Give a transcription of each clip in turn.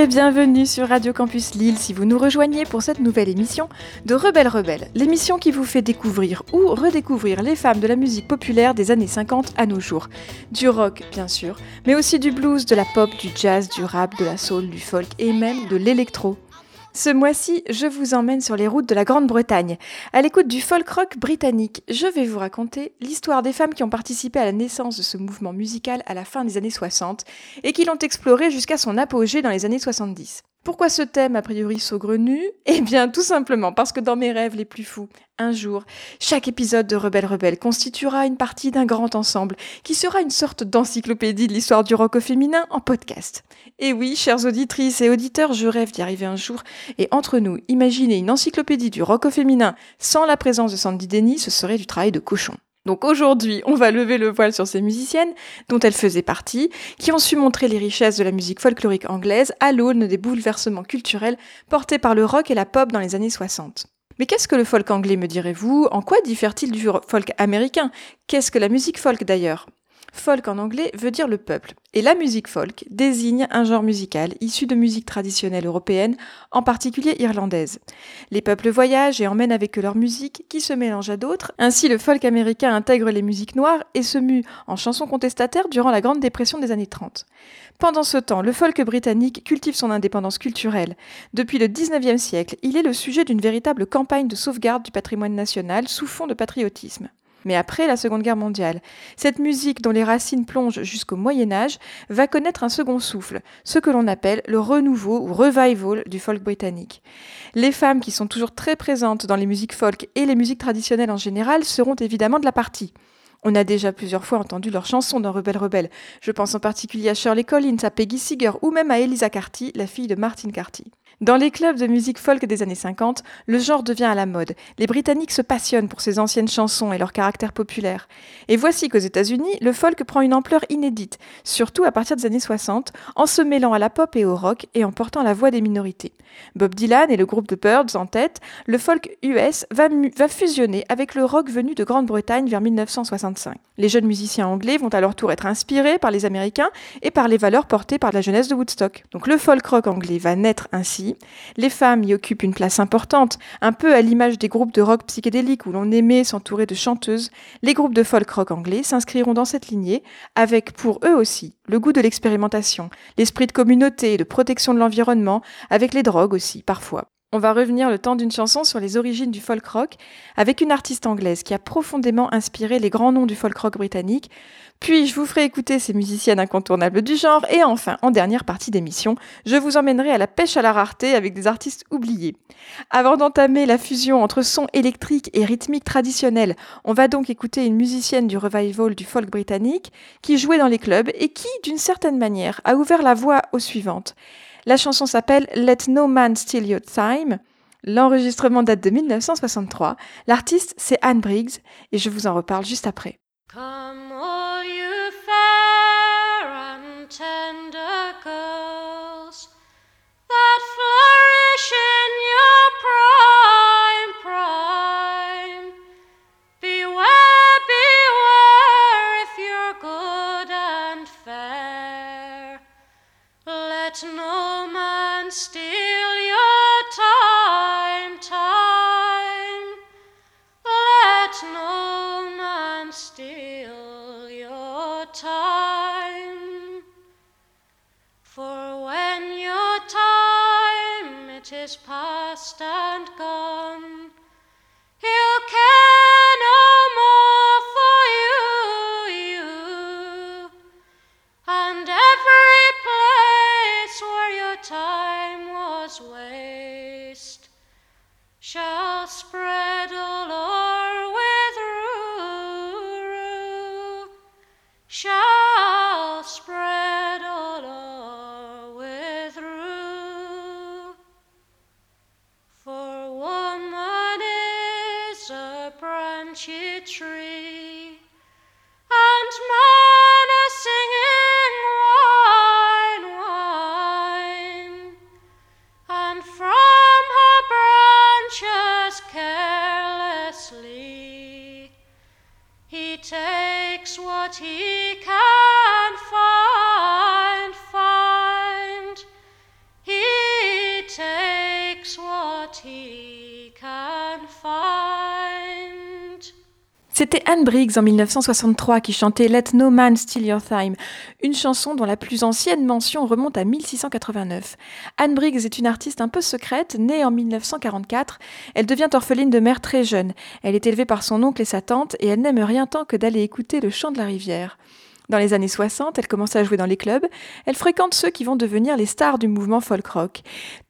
et bienvenue sur Radio Campus Lille si vous nous rejoignez pour cette nouvelle émission de Rebelle Rebelle, l'émission qui vous fait découvrir ou redécouvrir les femmes de la musique populaire des années 50 à nos jours. Du rock bien sûr, mais aussi du blues, de la pop, du jazz, du rap, de la soul, du folk et même de l'électro. Ce mois-ci, je vous emmène sur les routes de la Grande-Bretagne. À l'écoute du folk rock britannique, je vais vous raconter l'histoire des femmes qui ont participé à la naissance de ce mouvement musical à la fin des années 60 et qui l'ont exploré jusqu'à son apogée dans les années 70. Pourquoi ce thème a priori saugrenu Eh bien tout simplement parce que dans mes rêves les plus fous, un jour, chaque épisode de Rebelle Rebelle constituera une partie d'un grand ensemble qui sera une sorte d'encyclopédie de l'histoire du rock au féminin en podcast. Et oui, chères auditrices et auditeurs, je rêve d'y arriver un jour et entre nous, imaginer une encyclopédie du rock au féminin sans la présence de Sandy Denny, ce serait du travail de cochon. Donc aujourd'hui, on va lever le voile sur ces musiciennes, dont elles faisaient partie, qui ont su montrer les richesses de la musique folklorique anglaise à l'aune des bouleversements culturels portés par le rock et la pop dans les années 60. Mais qu'est-ce que le folk anglais, me direz-vous? En quoi diffère-t-il du folk américain? Qu'est-ce que la musique folk d'ailleurs? Folk en anglais veut dire le peuple, et la musique folk désigne un genre musical issu de musique traditionnelle européenne, en particulier irlandaise. Les peuples voyagent et emmènent avec eux leur musique qui se mélange à d'autres, ainsi le folk américain intègre les musiques noires et se mue en chansons contestataires durant la Grande Dépression des années 30. Pendant ce temps, le folk britannique cultive son indépendance culturelle. Depuis le 19e siècle, il est le sujet d'une véritable campagne de sauvegarde du patrimoine national sous fond de patriotisme. Mais après la Seconde Guerre mondiale, cette musique dont les racines plongent jusqu'au Moyen Âge va connaître un second souffle, ce que l'on appelle le renouveau ou revival du folk britannique. Les femmes qui sont toujours très présentes dans les musiques folk et les musiques traditionnelles en général seront évidemment de la partie. On a déjà plusieurs fois entendu leurs chansons dans Rebelle Rebelle. Je pense en particulier à Shirley Collins, à Peggy Seeger ou même à Elisa Carty, la fille de Martin Carty. Dans les clubs de musique folk des années 50, le genre devient à la mode. Les Britanniques se passionnent pour ces anciennes chansons et leur caractère populaire. Et voici qu'aux États-Unis, le folk prend une ampleur inédite, surtout à partir des années 60, en se mêlant à la pop et au rock et en portant la voix des minorités. Bob Dylan et le groupe de Birds en tête, le folk US va, va fusionner avec le rock venu de Grande-Bretagne vers 1965. Les jeunes musiciens anglais vont à leur tour être inspirés par les Américains et par les valeurs portées par la jeunesse de Woodstock. Donc le folk rock anglais va naître ainsi les femmes y occupent une place importante, un peu à l'image des groupes de rock psychédélique où l'on aimait s'entourer de chanteuses. Les groupes de folk rock anglais s'inscriront dans cette lignée, avec pour eux aussi le goût de l'expérimentation, l'esprit de communauté et de protection de l'environnement, avec les drogues aussi parfois. On va revenir le temps d'une chanson sur les origines du folk rock avec une artiste anglaise qui a profondément inspiré les grands noms du folk rock britannique. Puis je vous ferai écouter ces musiciennes incontournables du genre et enfin, en dernière partie d'émission, je vous emmènerai à la pêche à la rareté avec des artistes oubliés. Avant d'entamer la fusion entre son électrique et rythmique traditionnel, on va donc écouter une musicienne du revival du folk britannique qui jouait dans les clubs et qui, d'une certaine manière, a ouvert la voie aux suivantes. La chanson s'appelle Let No Man Steal Your Time. L'enregistrement date de 1963. L'artiste, c'est Anne Briggs, et je vous en reparle juste après. He takes what he can. C'était Anne Briggs en 1963 qui chantait Let No Man Steal Your Time, une chanson dont la plus ancienne mention remonte à 1689. Anne Briggs est une artiste un peu secrète, née en 1944. Elle devient orpheline de mère très jeune. Elle est élevée par son oncle et sa tante et elle n'aime rien tant que d'aller écouter le chant de la rivière. Dans les années 60, elle commence à jouer dans les clubs. Elle fréquente ceux qui vont devenir les stars du mouvement folk rock.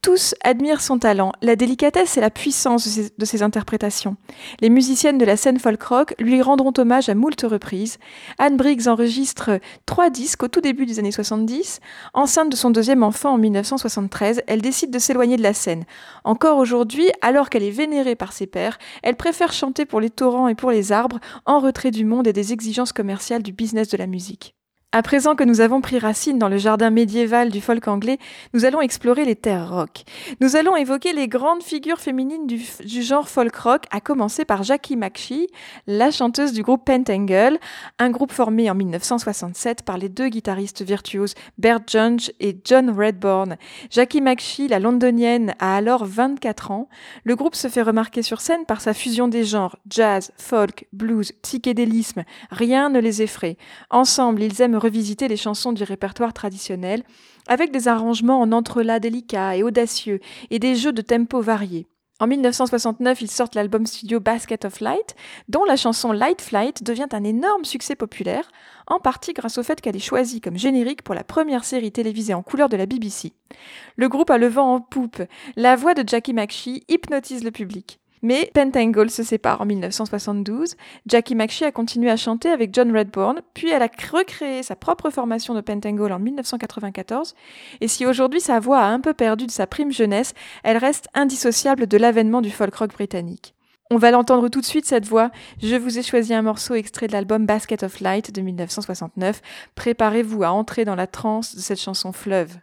Tous admirent son talent, la délicatesse et la puissance de ses, interprétations. Les musiciennes de la scène folk rock lui rendront hommage à moult reprises. Anne Briggs enregistre trois disques au tout début des années 70. Enceinte de son deuxième enfant en 1973, elle décide de s'éloigner de la scène. Encore aujourd'hui, alors qu'elle est vénérée par ses pairs, elle préfère chanter pour les torrents et pour les arbres, en retrait du monde et des exigences commerciales du business de la musique musique. À présent que nous avons pris racine dans le jardin médiéval du folk anglais, nous allons explorer les terres rock. Nous allons évoquer les grandes figures féminines du, genre folk rock, à commencer par Jackie McShee, la chanteuse du groupe Pentangle, un groupe formé en 1967 par les deux guitaristes virtuoses Bert Jones et John Redbourne. Jackie McShee, la londonienne, a alors 24 ans. Le groupe se fait remarquer sur scène par sa fusion des genres jazz, folk, blues, psychédélisme. Rien ne les effraie. Ensemble, ils aiment revisiter les chansons du répertoire traditionnel, avec des arrangements en entrelacs délicats et audacieux et des jeux de tempo variés. En 1969, ils sortent l'album studio Basket of Light, dont la chanson Light Flight devient un énorme succès populaire, en partie grâce au fait qu'elle est choisie comme générique pour la première série télévisée en couleur de la BBC. Le groupe a le vent en poupe, la voix de Jackie McShee hypnotise le public. Mais Pentangle se sépare en 1972. Jackie McShee a continué à chanter avec John Redbourne, puis elle a recréé sa propre formation de Pentangle en 1994. Et si aujourd'hui sa voix a un peu perdu de sa prime jeunesse, elle reste indissociable de l'avènement du folk rock britannique. On va l'entendre tout de suite cette voix. Je vous ai choisi un morceau extrait de l'album Basket of Light de 1969. Préparez-vous à entrer dans la transe de cette chanson fleuve.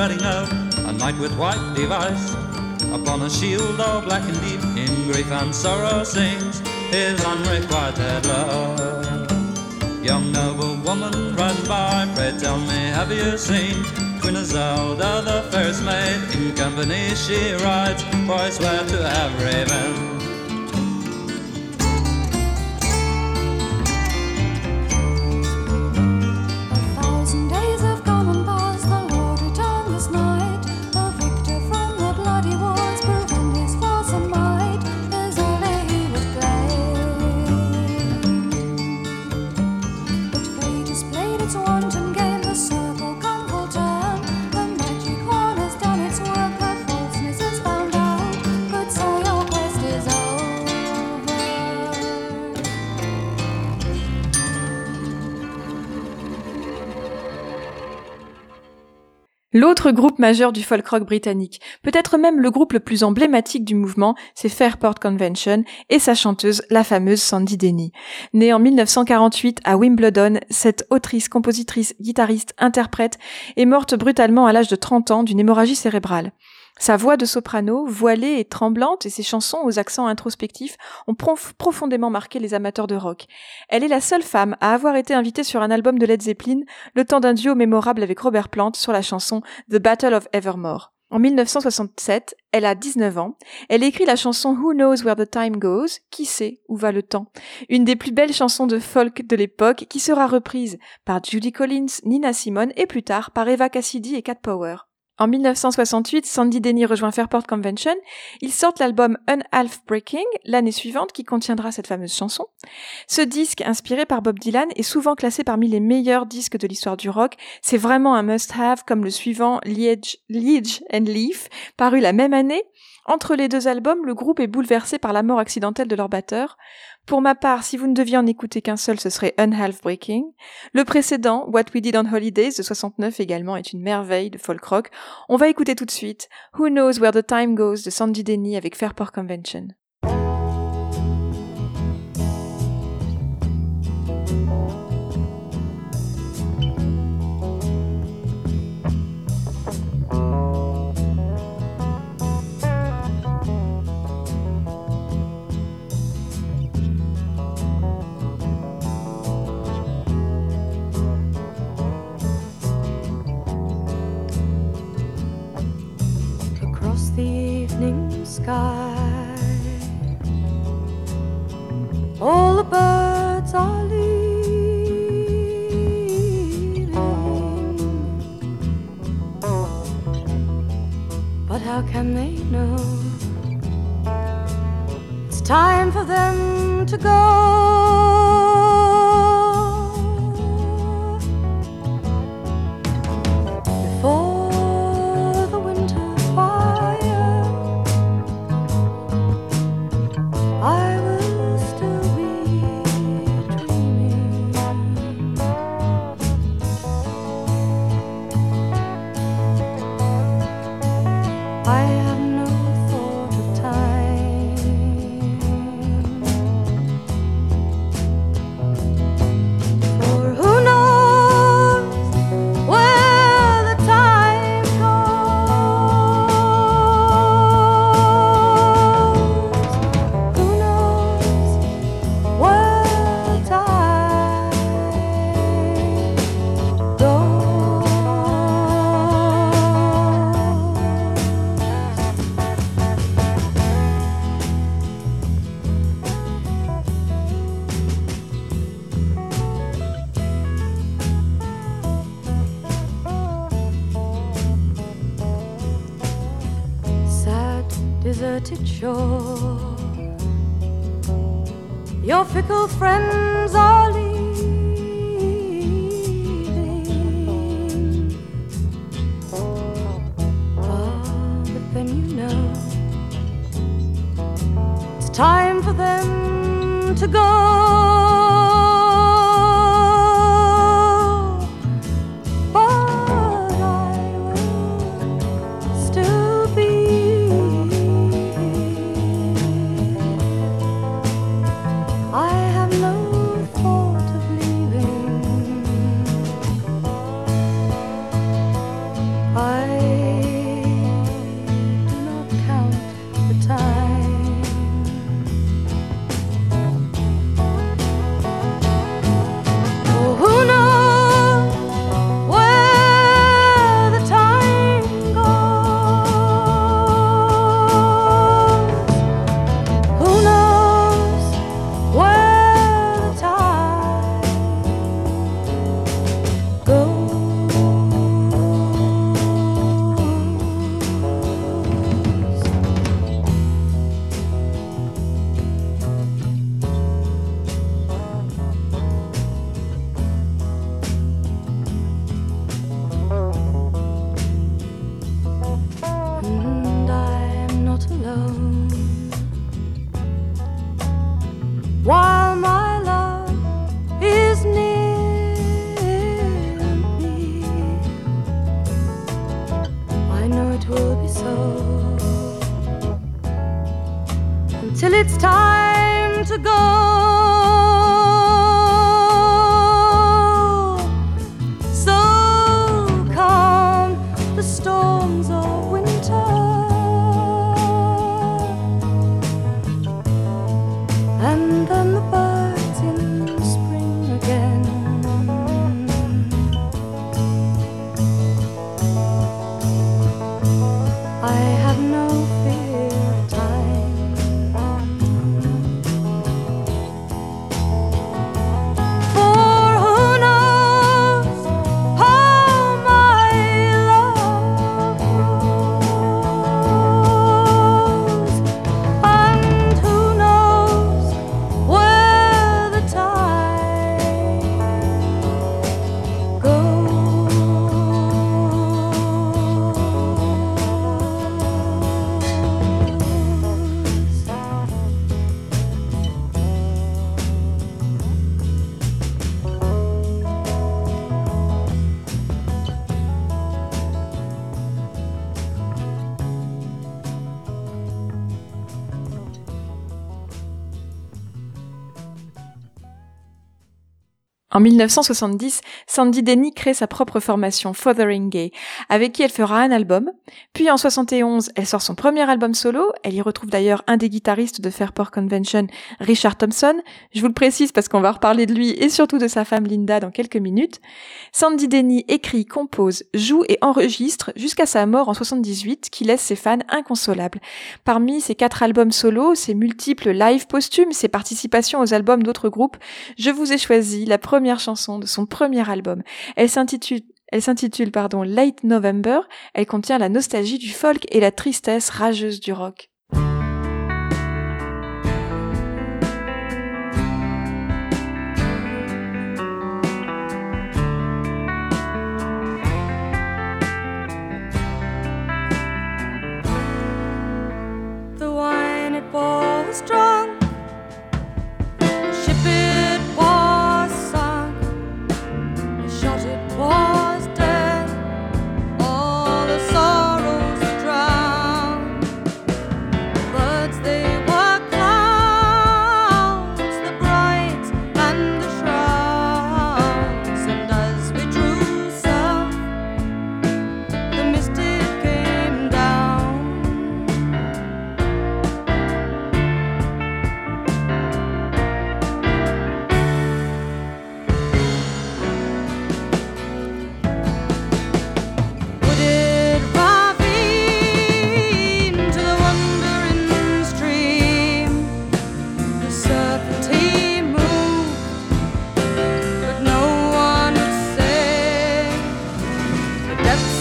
A knight with white device. Upon a shield all black and deep, in grief and sorrow sings his unrequited love. Young noble woman riding by, pray tell me, have you seen Queen Isolda, the fairest maid? In company she rides, for I swear to have raven. L'autre groupe majeur du folk rock britannique, peut-être même le groupe le plus emblématique du mouvement, c'est Fairport Convention et sa chanteuse, la fameuse Sandy Denny. Née en 1948 à Wimbledon, cette autrice, compositrice, guitariste, interprète est morte brutalement à l'âge de 30 ans d'une hémorragie cérébrale. Sa voix de soprano, voilée et tremblante, et ses chansons aux accents introspectifs ont prof- profondément marqué les amateurs de rock. Elle est la seule femme à avoir été invitée sur un album de Led Zeppelin, le temps d'un duo mémorable avec Robert Plant sur la chanson The Battle of Evermore. En 1967, elle a 19 ans. Elle écrit la chanson Who Knows Where the Time Goes Qui sait où va le temps? Une des plus belles chansons de folk de l'époque qui sera reprise par Judy Collins, Nina Simone et plus tard par Eva Cassidy et Cat Power. En 1968, Sandy Denny rejoint Fairport Convention. Ils sortent l'album Un Half Breaking l'année suivante qui contiendra cette fameuse chanson. Ce disque, inspiré par Bob Dylan, est souvent classé parmi les meilleurs disques de l'histoire du rock. C'est vraiment un must-have comme le suivant Liege, and Leaf, paru la même année. Entre les deux albums, le groupe est bouleversé par la mort accidentelle de leur batteur. Pour ma part, si vous ne deviez en écouter qu'un seul, ce serait Un Half Breaking. Le précédent, What We Did on Holidays de 69 également, est une merveille de folk rock. On va écouter tout de suite Who Knows Where the Time Goes de Sandy Denny avec Fairport Convention. Sky. All the birds are leaving, but how can they know? It's time for them to go. En 1970, Sandy Denny crée sa propre formation Fotheringay, avec qui elle fera un album. Puis en 71, elle sort son premier album solo. Elle y retrouve d'ailleurs un des guitaristes de Fairport Convention, Richard Thompson. Je vous le précise parce qu'on va reparler de lui et surtout de sa femme Linda dans quelques minutes. Sandy Denny écrit, compose, joue et enregistre jusqu'à sa mort en 78 qui laisse ses fans inconsolables. Parmi ses quatre albums solo, ses multiples live posthumes, ses participations aux albums d'autres groupes, je vous ai choisi la première chanson de son premier album. Elle s'intitule elle s'intitule pardon Late November. Elle contient la nostalgie du folk et la tristesse rageuse du rock.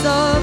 so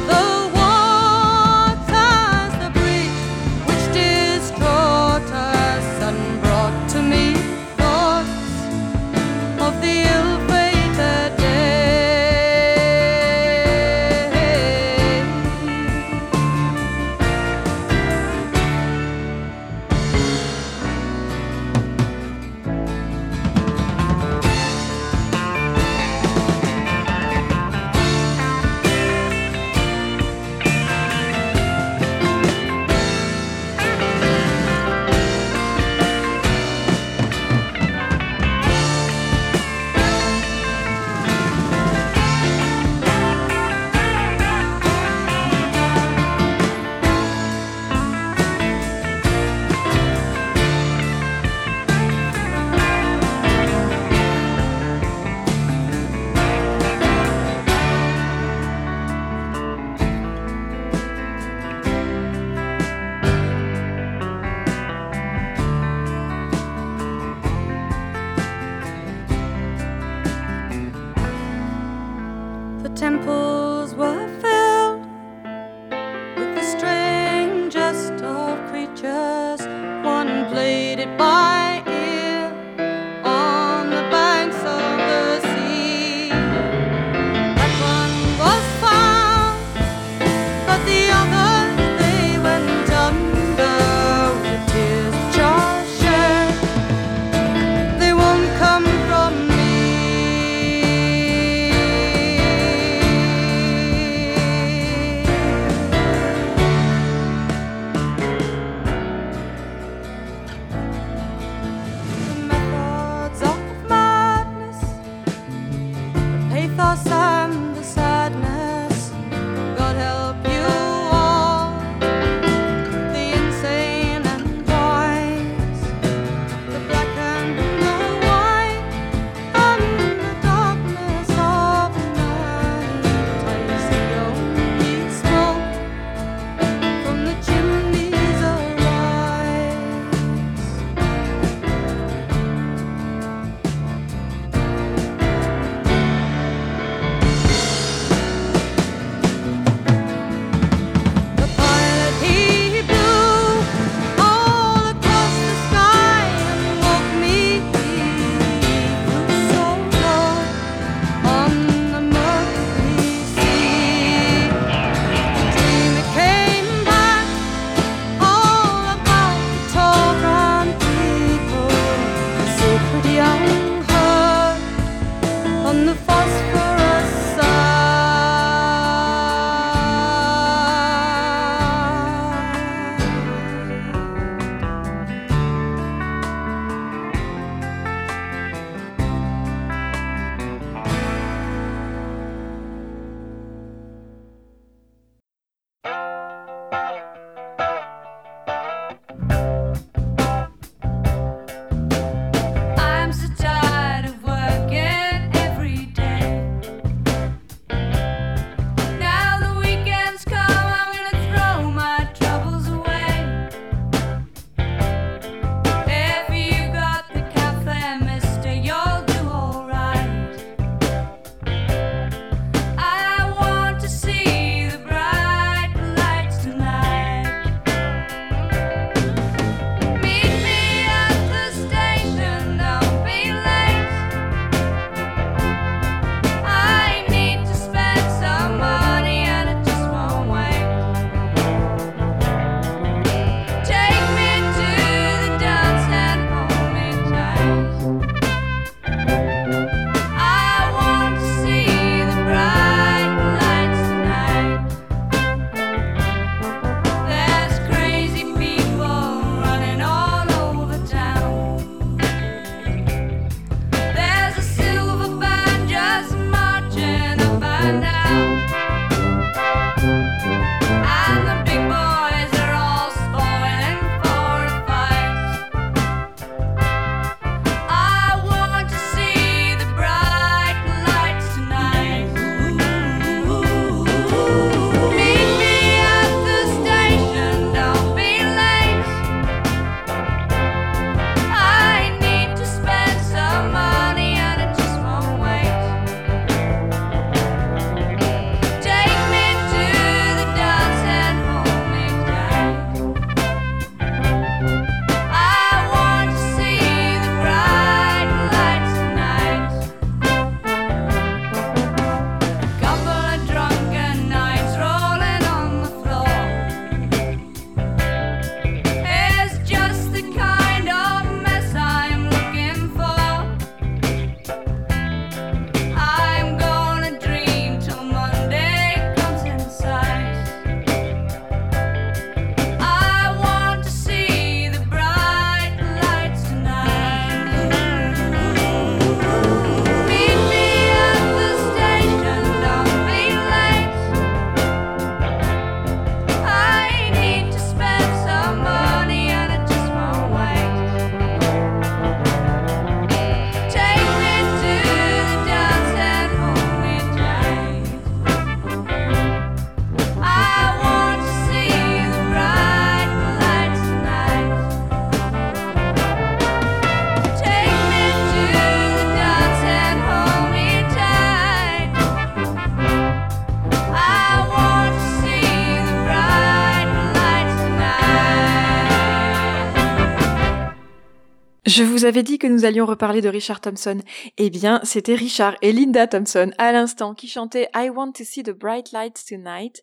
avais dit que nous allions reparler de Richard Thompson. Eh bien, c'était Richard et Linda Thompson, à l'instant, qui chantaient I Want to See the Bright Lights Tonight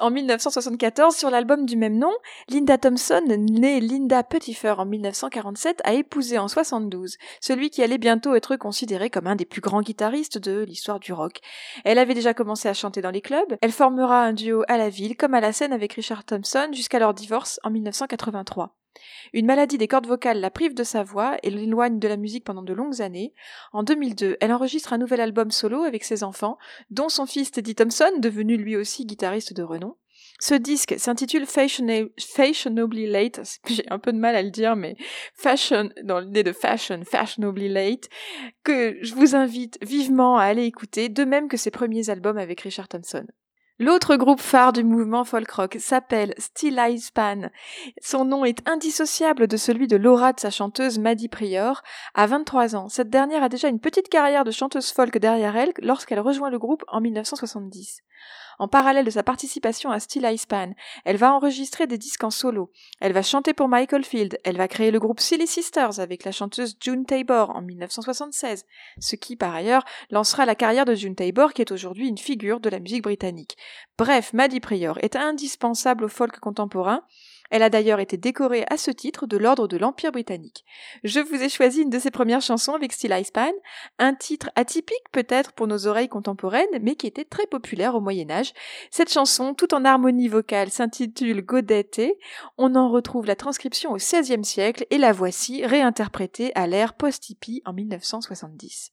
en 1974 sur l'album du même nom. Linda Thompson, née Linda Pettifer en 1947, a épousé en 72 celui qui allait bientôt être considéré comme un des plus grands guitaristes de l'histoire du rock. Elle avait déjà commencé à chanter dans les clubs. Elle formera un duo à la ville comme à la scène avec Richard Thompson jusqu'à leur divorce en 1983. Une maladie des cordes vocales la prive de sa voix et l'éloigne de la musique pendant de longues années. En 2002, elle enregistre un nouvel album solo avec ses enfants, dont son fils Teddy Thompson, devenu lui aussi guitariste de renom. Ce disque s'intitule Fashiona- Fashionably Late. J'ai un peu de mal à le dire, mais fashion, dans l'idée de fashion, fashionably late, que je vous invite vivement à aller écouter, de même que ses premiers albums avec Richard Thompson. L'autre groupe phare du mouvement folk rock s'appelle Still Eyes Pan. Son nom est indissociable de celui de l'aura de sa chanteuse Maddie Prior. À 23 ans, cette dernière a déjà une petite carrière de chanteuse folk derrière elle lorsqu'elle rejoint le groupe en 1970. En parallèle de sa participation à Still Eyes Pan, elle va enregistrer des disques en solo. Elle va chanter pour Michael Field. Elle va créer le groupe Silly Sisters avec la chanteuse June Tabor en 1976, ce qui, par ailleurs, lancera la carrière de June Tabor qui est aujourd'hui une figure de la musique britannique. Bref, Maddie Prior est indispensable au folk contemporain. Elle a d'ailleurs été décorée à ce titre de l'ordre de l'Empire britannique. Je vous ai choisi une de ses premières chansons avec Still Eyes Pan, un titre atypique peut-être pour nos oreilles contemporaines, mais qui était très populaire au Moyen Âge. Cette chanson, tout en harmonie vocale, s'intitule Godette. On en retrouve la transcription au XVIe siècle et la voici réinterprétée à l'ère post-hippie en 1970.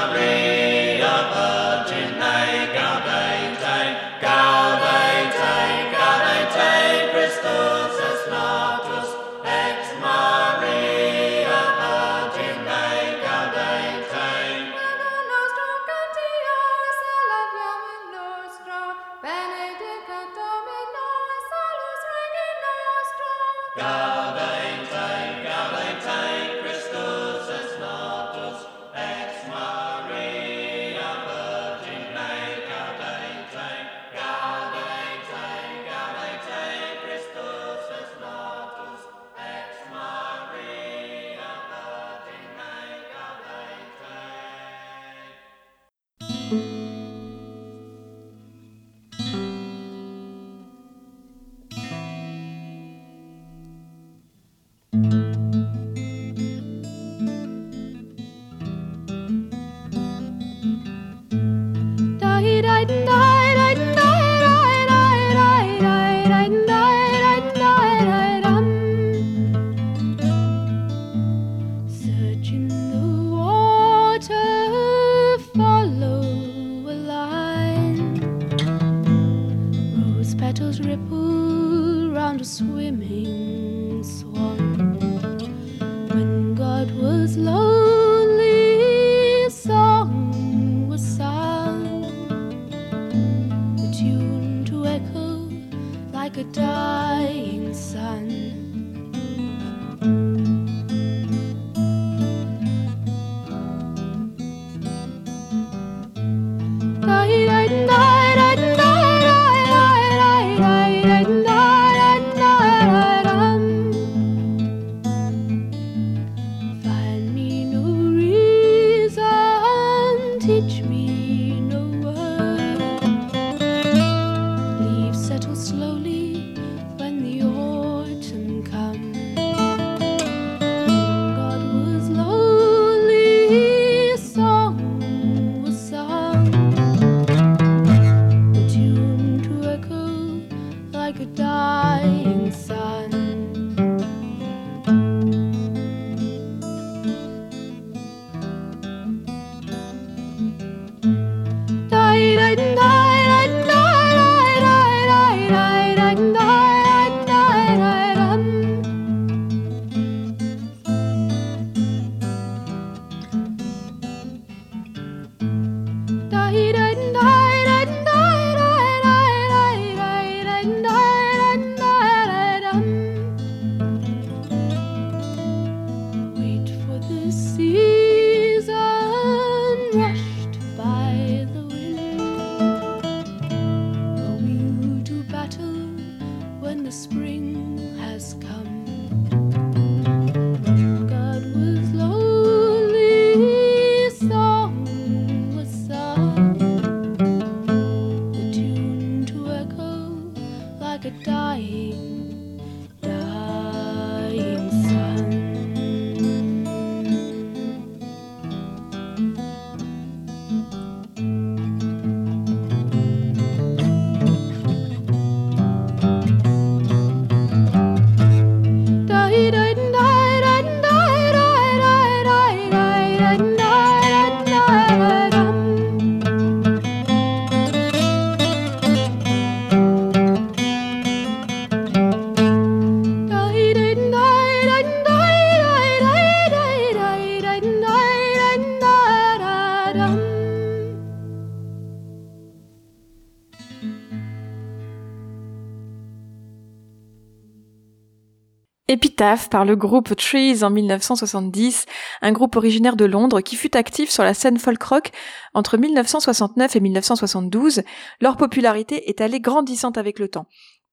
Par le groupe Trees en 1970, un groupe originaire de Londres qui fut actif sur la scène folk rock entre 1969 et 1972. Leur popularité est allée grandissante avec le temps.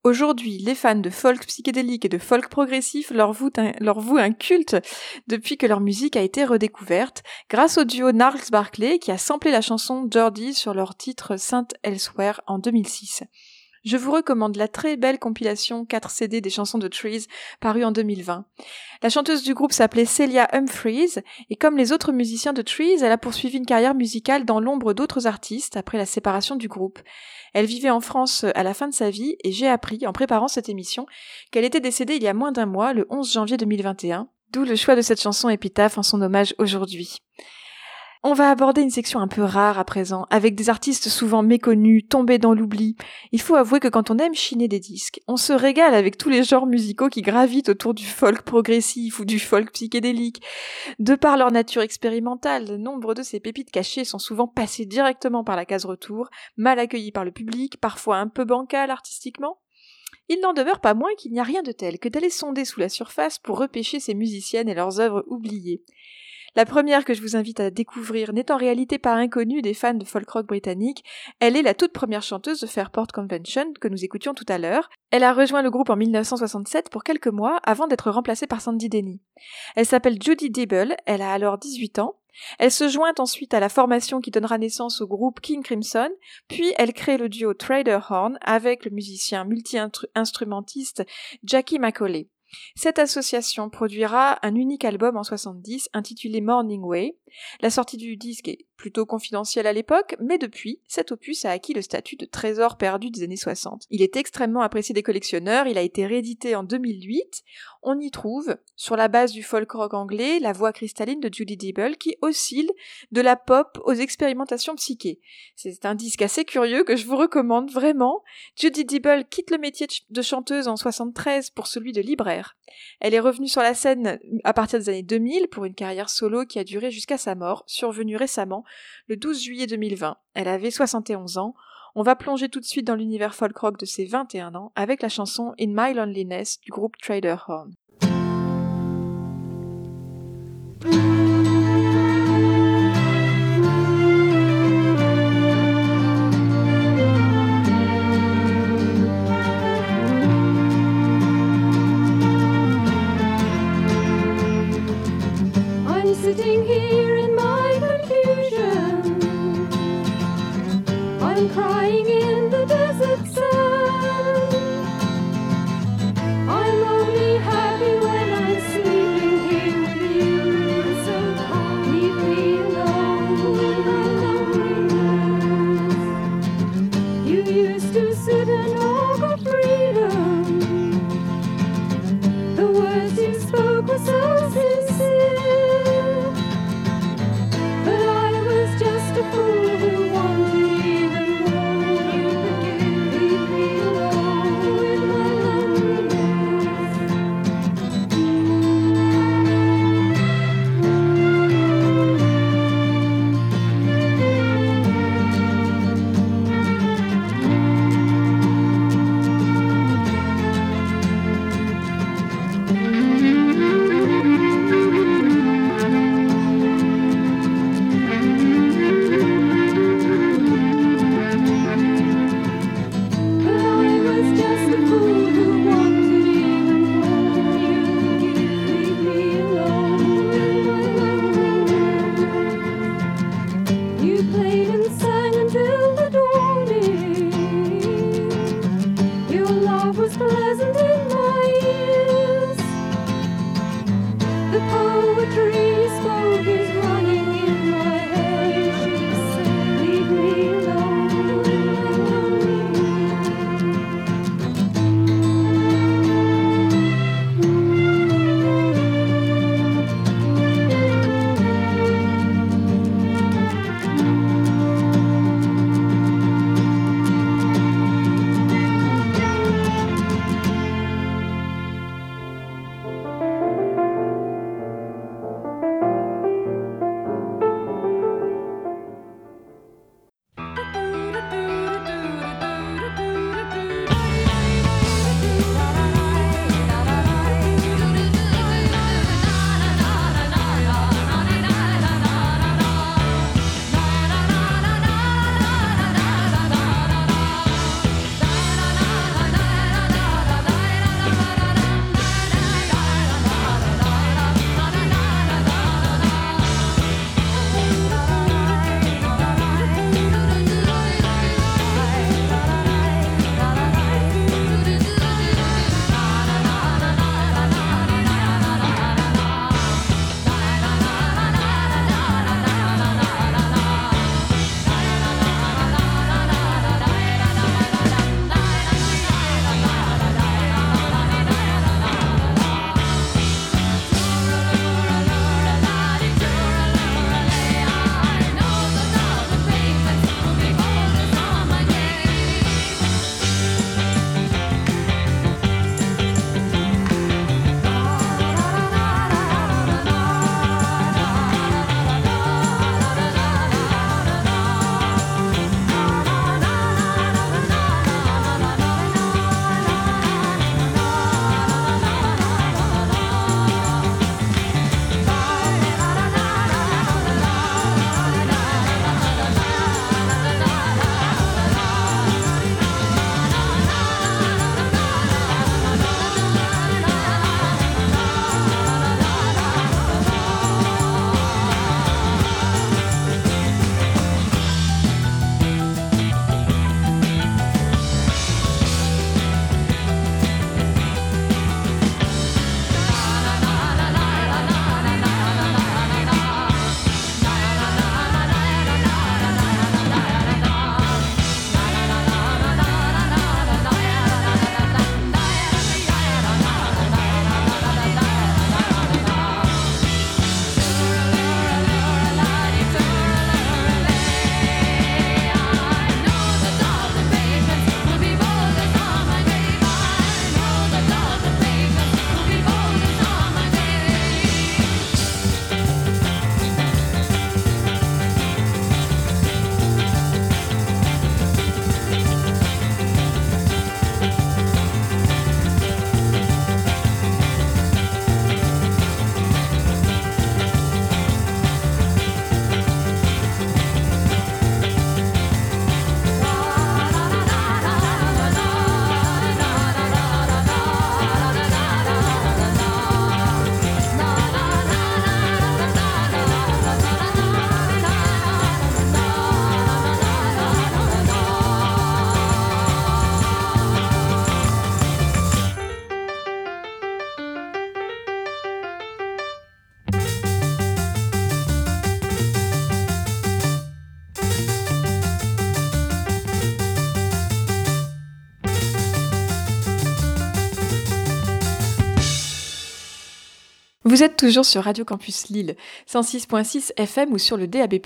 Aujourd'hui, les fans de folk psychédélique et de folk progressif leur vouent, un, culte depuis que leur musique a été redécouverte grâce au duo Gnarls Barclay qui a samplé la chanson Geordie sur leur titre Saint Elsewhere en 2006. Je vous recommande la très belle compilation 4 CD des chansons de Trees parue en 2020. La chanteuse du groupe s'appelait Celia Humphreys et comme les autres musiciens de Trees, elle a poursuivi une carrière musicale dans l'ombre d'autres artistes après la séparation du groupe. Elle vivait en France à la fin de sa vie et j'ai appris en préparant cette émission qu'elle était décédée il y a moins d'un mois, le 11 janvier 2021, d'où le choix de cette chanson épitaphe en son hommage aujourd'hui. On va aborder une section un peu rare à présent, avec des artistes souvent méconnus, tombés dans l'oubli. Il faut avouer que quand on aime chiner des disques, on se régale avec tous les genres musicaux qui gravitent autour du folk progressif ou du folk psychédélique. De par leur nature expérimentale, nombre de ces pépites cachées sont souvent passées directement par la case retour, mal accueillies par le public, parfois un peu bancal artistiquement. Il n'en demeure pas moins qu'il n'y a rien de tel que d'aller sonder sous la surface pour repêcher ces musiciennes et leurs œuvres oubliées. La première que je vous invite à découvrir n'est en réalité pas inconnue des fans de folk rock britannique, elle est la toute première chanteuse de Fairport Convention que nous écoutions tout à l'heure. Elle a rejoint le groupe en 1967 pour quelques mois avant d'être remplacée par Sandy Denny. Elle s'appelle Judy Dibble, elle a alors 18 ans. Elle se joint ensuite à la formation qui donnera naissance au groupe King Crimson, puis elle crée le duo Trader Horn avec le musicien multi-instrumentiste Jackie Macaulay. Cette association produira un unique album en 70 intitulé Morning Way. La sortie du disque est plutôt confidentielle à l'époque, mais depuis, cet opus a acquis le statut de trésor perdu des années 60. Il est extrêmement apprécié des collectionneurs, il a été réédité en 2008. On y trouve, sur la base du folk rock anglais, la voix cristalline de Judy Dibble qui oscille de la pop aux expérimentations psychées. C'est un disque assez curieux que je vous recommande vraiment. Judy Dibble quitte le métier de chanteuse en 73 pour celui de libraire. Elle est revenue sur la scène à partir des années 2000 pour une carrière solo qui a duré jusqu'à sa mort, survenue récemment le 12 juillet 2020. Elle avait 71 ans. On va plonger tout de suite dans l'univers folk rock de ses 21 ans avec la chanson In My Loneliness du groupe Trader Horn. Vous êtes toujours sur Radio Campus Lille, 106.6 FM ou sur le DAB+.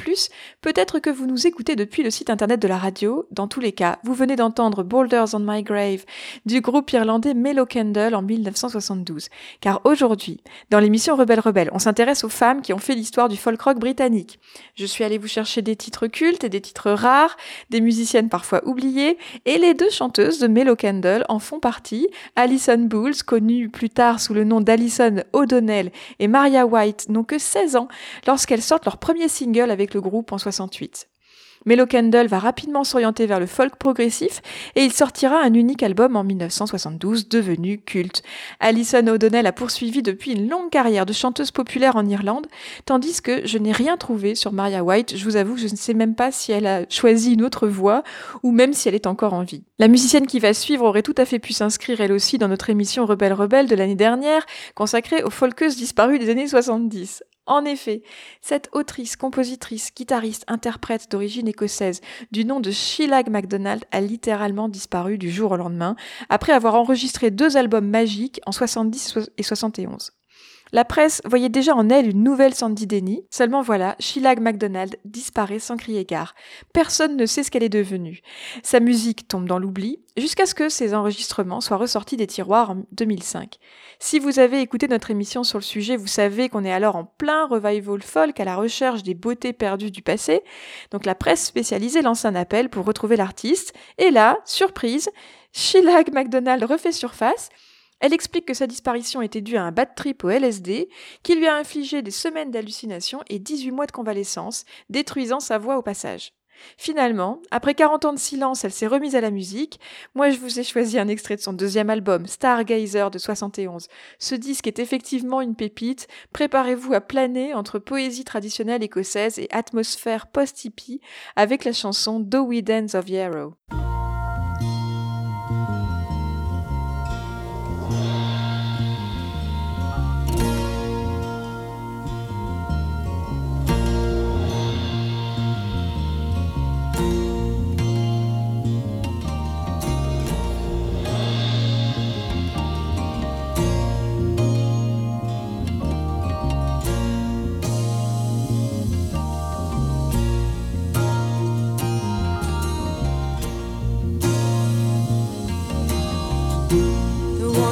Peut-être que vous nous écoutez depuis le site internet de la radio. Dans tous les cas, vous venez d'entendre Boulders on My Grave du groupe irlandais Mellow Candle en 1972. Car aujourd'hui, dans l'émission Rebelle Rebelle, on s'intéresse aux femmes qui ont fait l'histoire du folk rock britannique. Je suis allée vous chercher des titres cultes et des titres rares, des musiciennes parfois oubliées, et les deux chanteuses de Mellow Candle en font partie. Alison Bowles, connue plus tard sous le nom d'Alison O'Donnell, et Maria White n'ont que 16 ans lorsqu'elles sortent leur premier single avec le groupe en 68. Mellow Candle va rapidement s'orienter vers le folk progressif et il sortira un unique album en 1972 devenu culte. Alison O'Donnell a poursuivi depuis une longue carrière de chanteuse populaire en Irlande, tandis que je n'ai rien trouvé sur Maria White. Je vous avoue que je ne sais même pas si elle a choisi une autre voie ou même si elle est encore en vie. La musicienne qui va suivre aurait tout à fait pu s'inscrire elle aussi dans notre émission Rebelle Rebelle de l'année dernière, consacrée aux folkeuses disparues des années 70. En effet, cette autrice, compositrice, guitariste, interprète d'origine écossaise du nom de Sheila MacDonald a littéralement disparu du jour au lendemain après avoir enregistré deux albums magiques en 70 et 71. La presse voyait déjà en elle une nouvelle Sandy Denny, seulement voilà, Sheila MacDonald disparaît sans crier gare. Personne ne sait ce qu'elle est devenue. Sa musique tombe dans l'oubli, jusqu'à ce que ses enregistrements soient ressortis des tiroirs en 2005. Si vous avez écouté notre émission sur le sujet, vous savez qu'on est alors en plein revival folk à la recherche des beautés perdues du passé. Donc la presse spécialisée lance un appel pour retrouver l'artiste. Et là, surprise, Sheila MacDonald refait surface. Elle explique que sa disparition était due à un bad trip au LSD, qui lui a infligé des semaines d'hallucinations et 18 mois de convalescence, détruisant sa voix au passage. Finalement, après 40 ans de silence, elle s'est remise à la musique. Moi, je vous ai choisi un extrait de son deuxième album, Stargazer de 71. Ce disque est effectivement une pépite. Préparez-vous à planer entre poésie traditionnelle écossaise et atmosphère post-hippie avec la chanson Dowie Dance of Yarrow.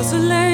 Was a lady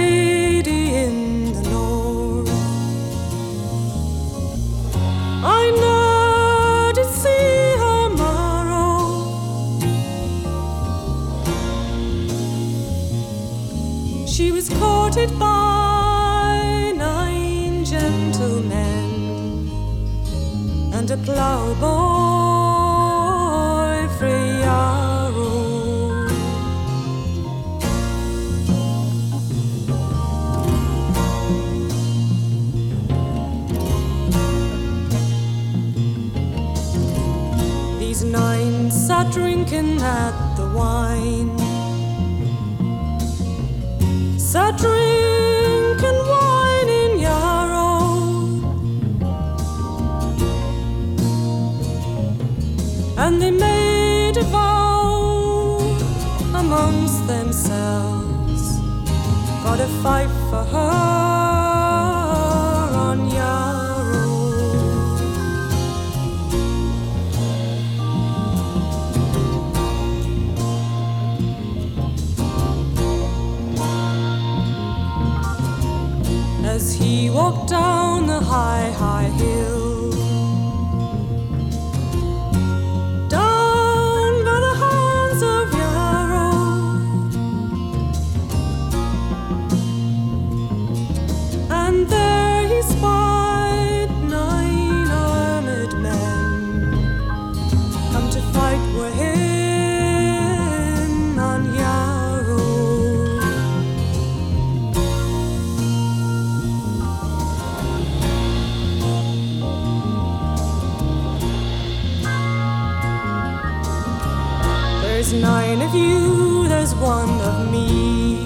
There's nine of you, there's one of me.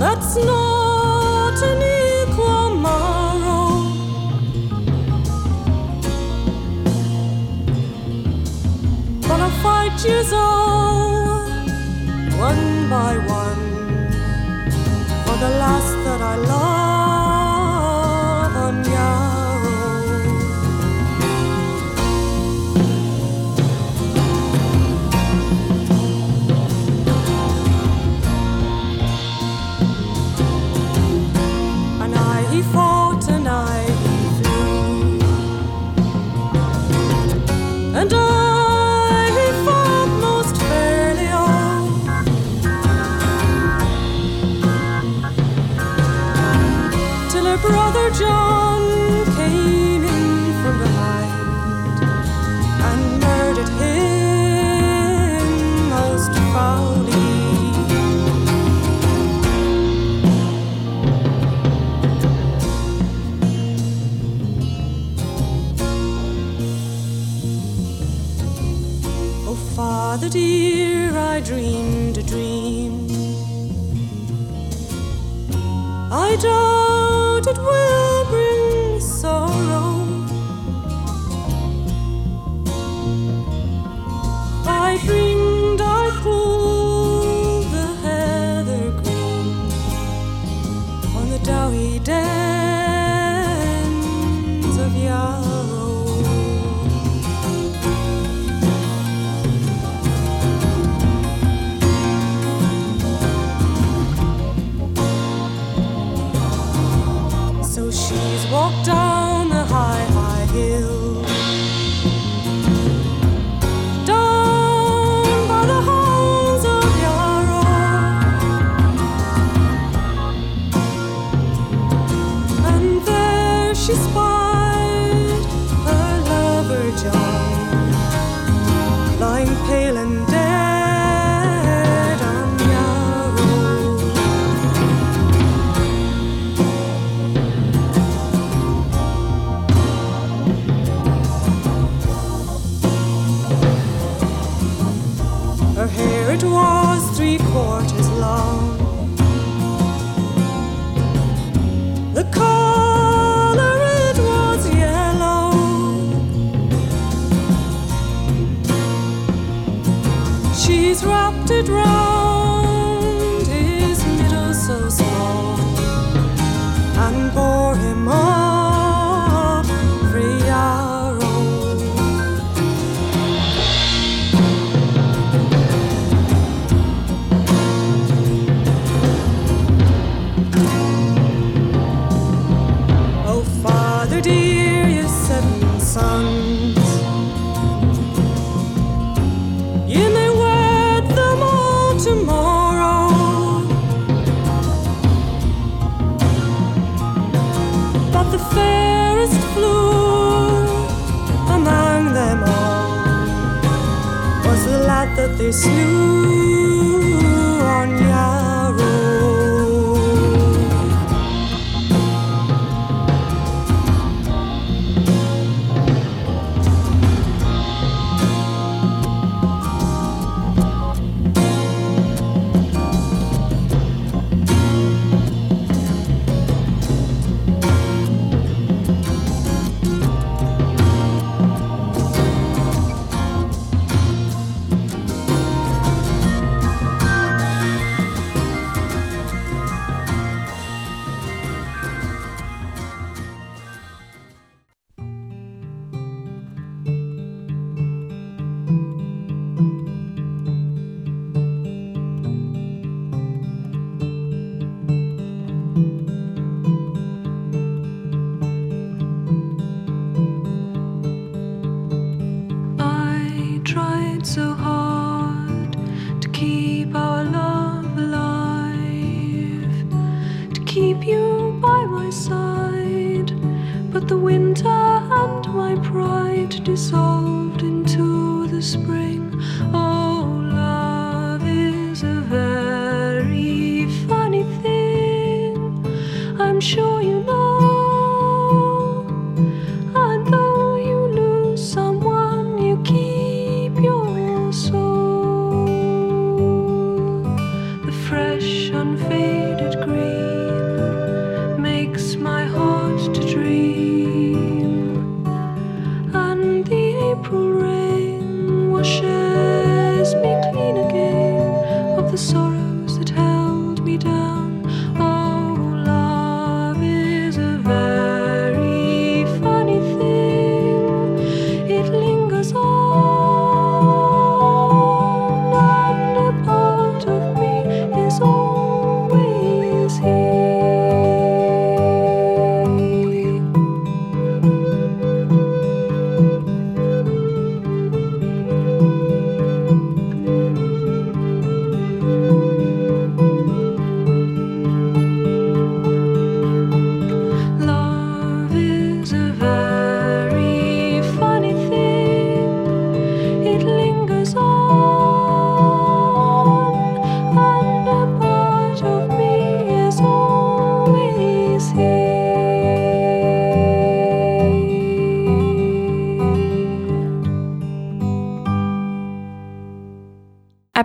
That's not an equal morrow. Fight you all, one by one, for the last that I love dream. walked on. That they slew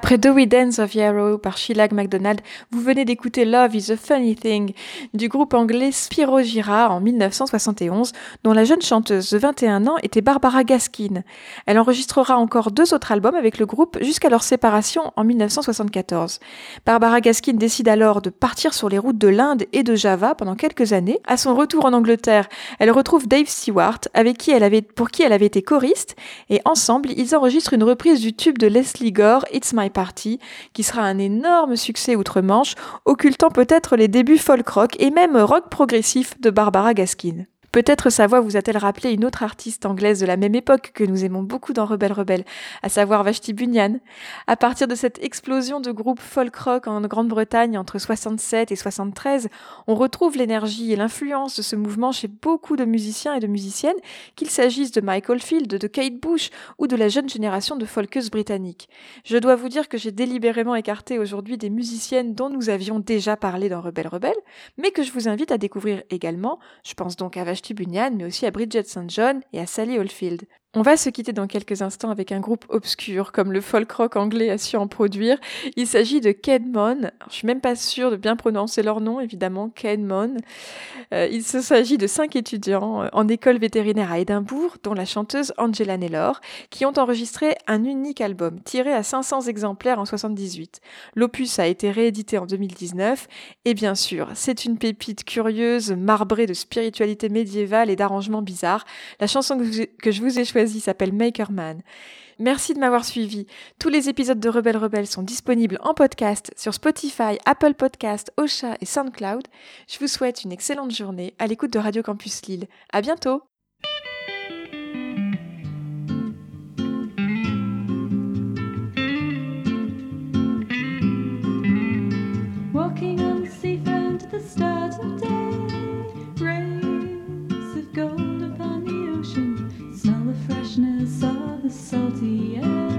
Après We Dance of Yarrow par Sheila MacDonald, vous venez d'écouter Love is a Funny Thing du groupe anglais Spiro Gira en 1971, dont la jeune chanteuse de 21 ans était Barbara Gaskin. Elle enregistrera encore deux autres albums avec le groupe jusqu'à leur séparation en 1974. Barbara Gaskin décide alors de partir sur les routes de l'Inde et de Java pendant quelques années. À son retour en Angleterre, elle retrouve Dave Stewart, avec qui elle avait, pour qui elle avait été choriste, et ensemble, ils enregistrent une reprise du tube de Leslie Gore, It's My Party, qui sera un énorme succès outre-Manche, occultant peut-être les débuts folk rock et même rock progressif de Barbara Gaskin. Peut-être sa voix vous a-t-elle rappelé une autre artiste anglaise de la même époque que nous aimons beaucoup dans Rebelle Rebelle, à savoir Vashti Bunyan. À partir de cette explosion de groupes folk rock en Grande-Bretagne entre 67 et 73, on retrouve l'énergie et l'influence de ce mouvement chez beaucoup de musiciens et de musiciennes, qu'il s'agisse de Michael Field, de Kate Bush ou de la jeune génération de folkeuses britanniques. Je dois vous dire que j'ai délibérément écarté aujourd'hui des musiciennes dont nous avions déjà parlé dans Rebelle Rebelle, mais que je vous invite à découvrir également. Je pense donc à Vashti Bunyan, mais aussi à Bridget St. John et à Sally Oldfield. On va se quitter dans quelques instants avec un groupe obscur, comme le folk rock anglais a su en produire. Il s'agit de Kenmon. Je suis même pas sûre de bien prononcer leur nom, évidemment, Kenmon. Euh, il s'agit de cinq étudiants euh, en école vétérinaire à Édimbourg, dont la chanteuse Angela Naylor, qui ont enregistré un unique album, tiré à 500 exemplaires en 78. L'opus a été réédité en 2019, et bien sûr, c'est une pépite curieuse, marbrée de spiritualité médiévale et d'arrangements bizarres. La chanson que je vous ai- que choisie s'appelle Makerman. Merci de m'avoir suivi. Tous les épisodes de Rebelle Rebelle sont disponibles en podcast sur Spotify, Apple Podcast, Ocha et SoundCloud. Je vous souhaite une excellente journée à l'écoute de Radio Campus Lille. À bientôt! The salty air.